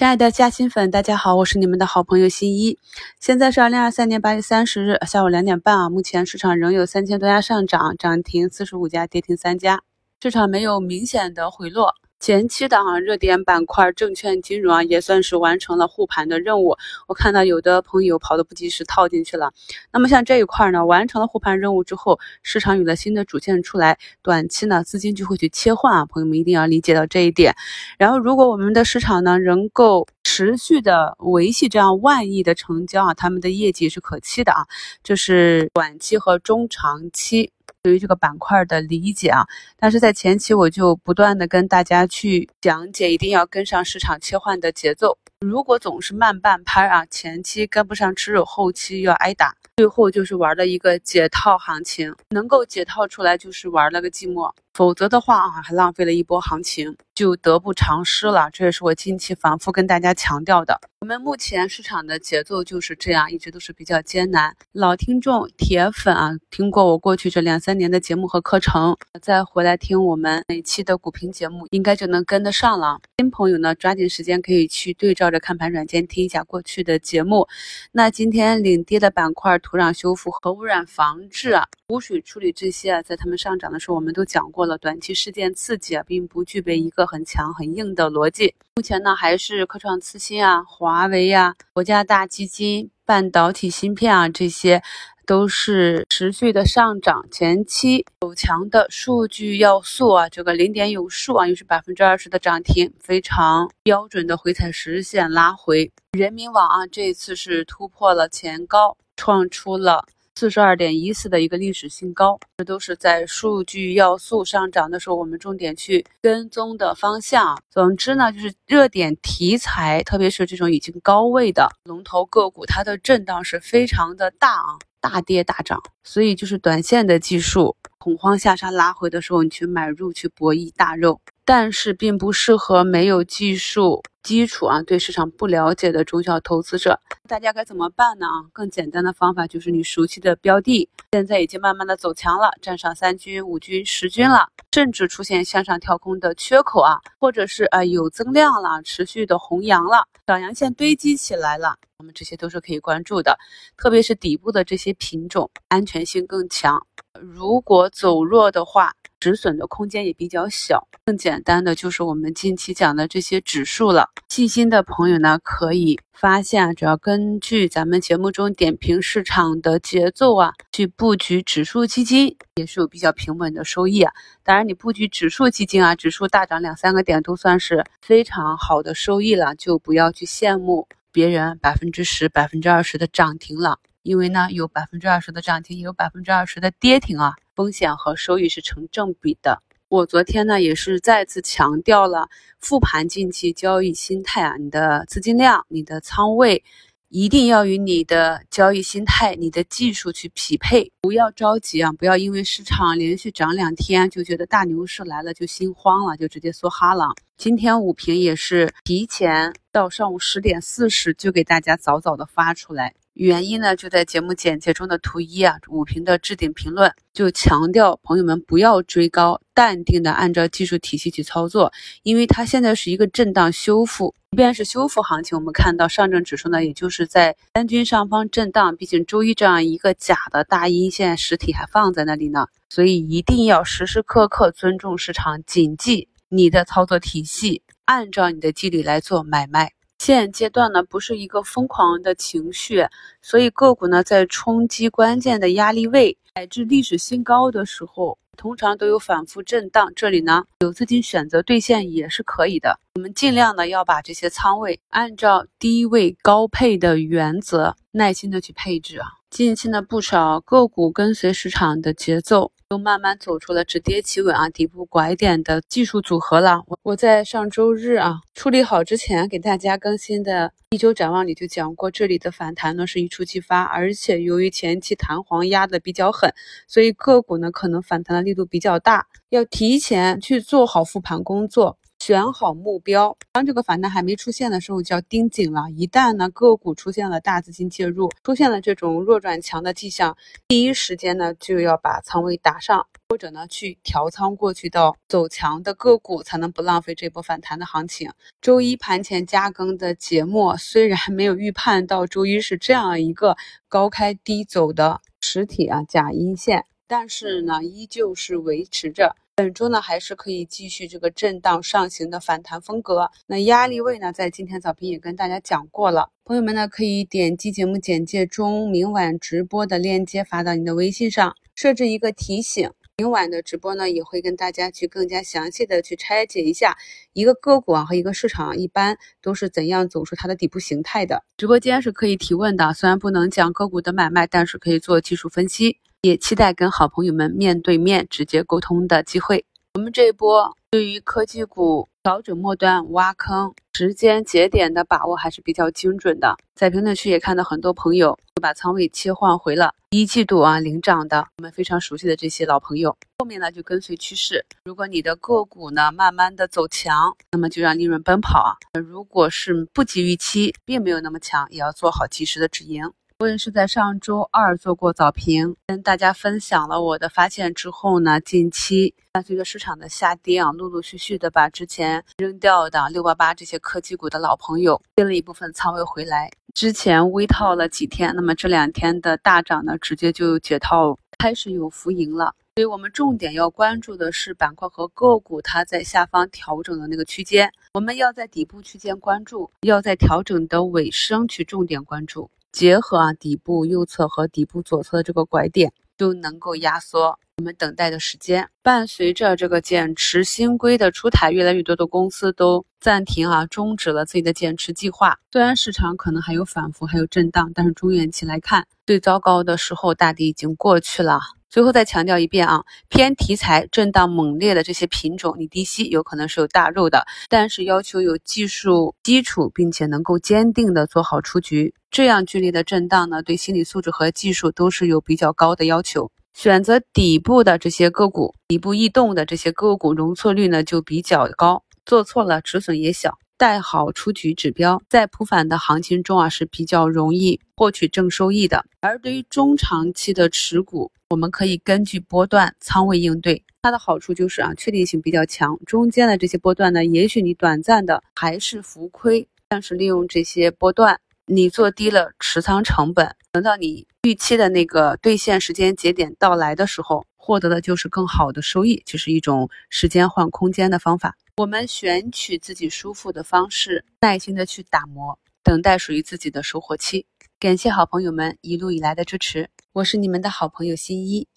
亲爱的嘉兴粉，大家好，我是你们的好朋友新一。现在是二零二三年八月三十日下午两点半啊，目前市场仍有三千多家上涨，涨停四十五家，跌停三家，市场没有明显的回落。前期的啊热点板块证券金融啊也算是完成了护盘的任务。我看到有的朋友跑的不及时套进去了。那么像这一块呢，完成了护盘任务之后，市场有了新的主线出来，短期呢资金就会去切换啊，朋友们一定要理解到这一点。然后如果我们的市场呢能够持续的维系这样万亿的成交啊，他们的业绩是可期的啊，这是短期和中长期。对于这个板块的理解啊，但是在前期我就不断的跟大家去讲解，一定要跟上市场切换的节奏。如果总是慢半拍啊，前期跟不上吃肉，后期要挨打，最后就是玩了一个解套行情，能够解套出来就是玩了个寂寞。否则的话啊，还浪费了一波行情，就得不偿失了。这也是我近期反复跟大家强调的。我们目前市场的节奏就是这样，一直都是比较艰难。老听众、铁粉啊，听过我过去这两三年的节目和课程，再回来听我们每期的股评节目，应该就能跟得上了。新朋友呢，抓紧时间可以去对照或者看盘软件听一下过去的节目。那今天领跌的板块，土壤修复、和污染防治啊。污水处理这些啊，在他们上涨的时候，我们都讲过了。短期事件刺激啊，并不具备一个很强很硬的逻辑。目前呢，还是科创次新啊、华为呀、国家大基金、半导体芯片啊，这些都是持续的上涨。前期走强的数据要素啊，这个零点有数啊，又是百分之二十的涨停，非常标准的回踩实线拉回。人民网啊，这一次是突破了前高，创出了。四十二点一四的一个历史新高，这都是在数据要素上涨的时候，我们重点去跟踪的方向。总之呢，就是热点题材，特别是这种已经高位的龙头个股，它的震荡是非常的大啊，大跌大涨。所以就是短线的技术恐慌下杀拉回的时候，你去买入去博弈大肉。但是并不适合没有技术基础啊，对市场不了解的中小投资者。大家该怎么办呢？啊，更简单的方法就是你熟悉的标的，现在已经慢慢的走强了，站上三军、五军、十军了，甚至出现向上跳空的缺口啊，或者是啊有增量了，持续的红阳了，小阳线堆积起来了，我们这些都是可以关注的，特别是底部的这些品种，安全性更强。如果走弱的话，止损的空间也比较小，更简单的就是我们近期讲的这些指数了。细心的朋友呢，可以发现，只要根据咱们节目中点评市场的节奏啊，去布局指数基金，也是有比较平稳的收益啊。当然，你布局指数基金啊，指数大涨两三个点都算是非常好的收益了，就不要去羡慕别人百分之十、百分之二十的涨停了。因为呢，有百分之二十的涨停，也有百分之二十的跌停啊，风险和收益是成正比的。我昨天呢，也是再次强调了复盘近期交易心态啊，你的资金量、你的仓位。一定要与你的交易心态、你的技术去匹配，不要着急啊！不要因为市场连续涨两天就觉得大牛市来了就心慌了，就直接梭哈了。今天午评也是提前到上午十点四十就给大家早早的发出来，原因呢就在节目简介中的图一啊，五评的置顶评论就强调朋友们不要追高，淡定的按照技术体系去操作，因为它现在是一个震荡修复。即便是修复行情，我们看到上证指数呢，也就是在三均上方震荡。毕竟周一这样一个假的大阴线实体还放在那里呢，所以一定要时时刻刻尊重市场，谨记你的操作体系，按照你的纪律来做买卖。现阶段呢，不是一个疯狂的情绪，所以个股呢在冲击关键的压力位乃至历史新高的时候。通常都有反复震荡，这里呢有资金选择兑现也是可以的。我们尽量呢要把这些仓位按照低位高配的原则，耐心的去配置啊。近期呢不少个股跟随市场的节奏。都慢慢走出了止跌企稳啊，底部拐点的技术组合了。我我在上周日啊处理好之前给大家更新的一周展望里就讲过，这里的反弹呢是一触即发，而且由于前期弹簧压的比较狠，所以个股呢可能反弹的力度比较大，要提前去做好复盘工作。选好目标，当这个反弹还没出现的时候，就要盯紧了。一旦呢个股出现了大资金介入，出现了这种弱转强的迹象，第一时间呢就要把仓位打上，或者呢去调仓过去到走强的个股，才能不浪费这波反弹的行情。周一盘前加更的节目，虽然没有预判到周一是这样一个高开低走的实体啊假阴线，但是呢依旧是维持着。本周呢，还是可以继续这个震荡上行的反弹风格。那压力位呢，在今天早评也跟大家讲过了。朋友们呢，可以点击节目简介中明晚直播的链接发到你的微信上，设置一个提醒。明晚的直播呢，也会跟大家去更加详细的去拆解一下一个个股啊和一个市场一般都是怎样走出它的底部形态的。直播间是可以提问的，虽然不能讲个股的买卖，但是可以做技术分析。也期待跟好朋友们面对面直接沟通的机会。我们这一波对于科技股调整末端挖坑时间节点的把握还是比较精准的。在评论区也看到很多朋友把仓位切换回了一季度啊领涨的我们非常熟悉的这些老朋友。后面呢就跟随趋势。如果你的个股呢慢慢的走强，那么就让利润奔跑啊。如果是不及预期，并没有那么强，也要做好及时的止盈。我也是在上周二做过早评，跟大家分享了我的发现之后呢，近期伴随着市场的下跌啊，陆陆续续的把之前扔掉的六八八这些科技股的老朋友接了一部分仓位回来。之前微套了几天，那么这两天的大涨呢，直接就解套，开始有浮盈了。所以我们重点要关注的是板块和个股它在下方调整的那个区间，我们要在底部区间关注，要在调整的尾声去重点关注。结合啊底部右侧和底部左侧的这个拐点，就能够压缩我们等待的时间。伴随着这个减持新规的出台，越来越多的公司都暂停啊终止了自己的减持计划。虽然市场可能还有反复，还有震荡，但是中远期来看，最糟糕的时候大抵已经过去了。最后再强调一遍啊，偏题材震荡猛烈的这些品种，你低吸有可能是有大肉的，但是要求有技术基础，并且能够坚定的做好出局。这样剧烈的震荡呢，对心理素质和技术都是有比较高的要求。选择底部的这些个股，底部异动的这些个股，容错率呢就比较高，做错了止损也小。带好出局指标，在普反的行情中啊是比较容易获取正收益的。而对于中长期的持股，我们可以根据波段仓位应对。它的好处就是啊确定性比较强。中间的这些波段呢，也许你短暂的还是浮亏，但是利用这些波段，你做低了持仓成本，等到你预期的那个兑现时间节点到来的时候，获得的就是更好的收益，就是一种时间换空间的方法。我们选取自己舒服的方式，耐心的去打磨，等待属于自己的收获期。感谢好朋友们一路以来的支持，我是你们的好朋友新一。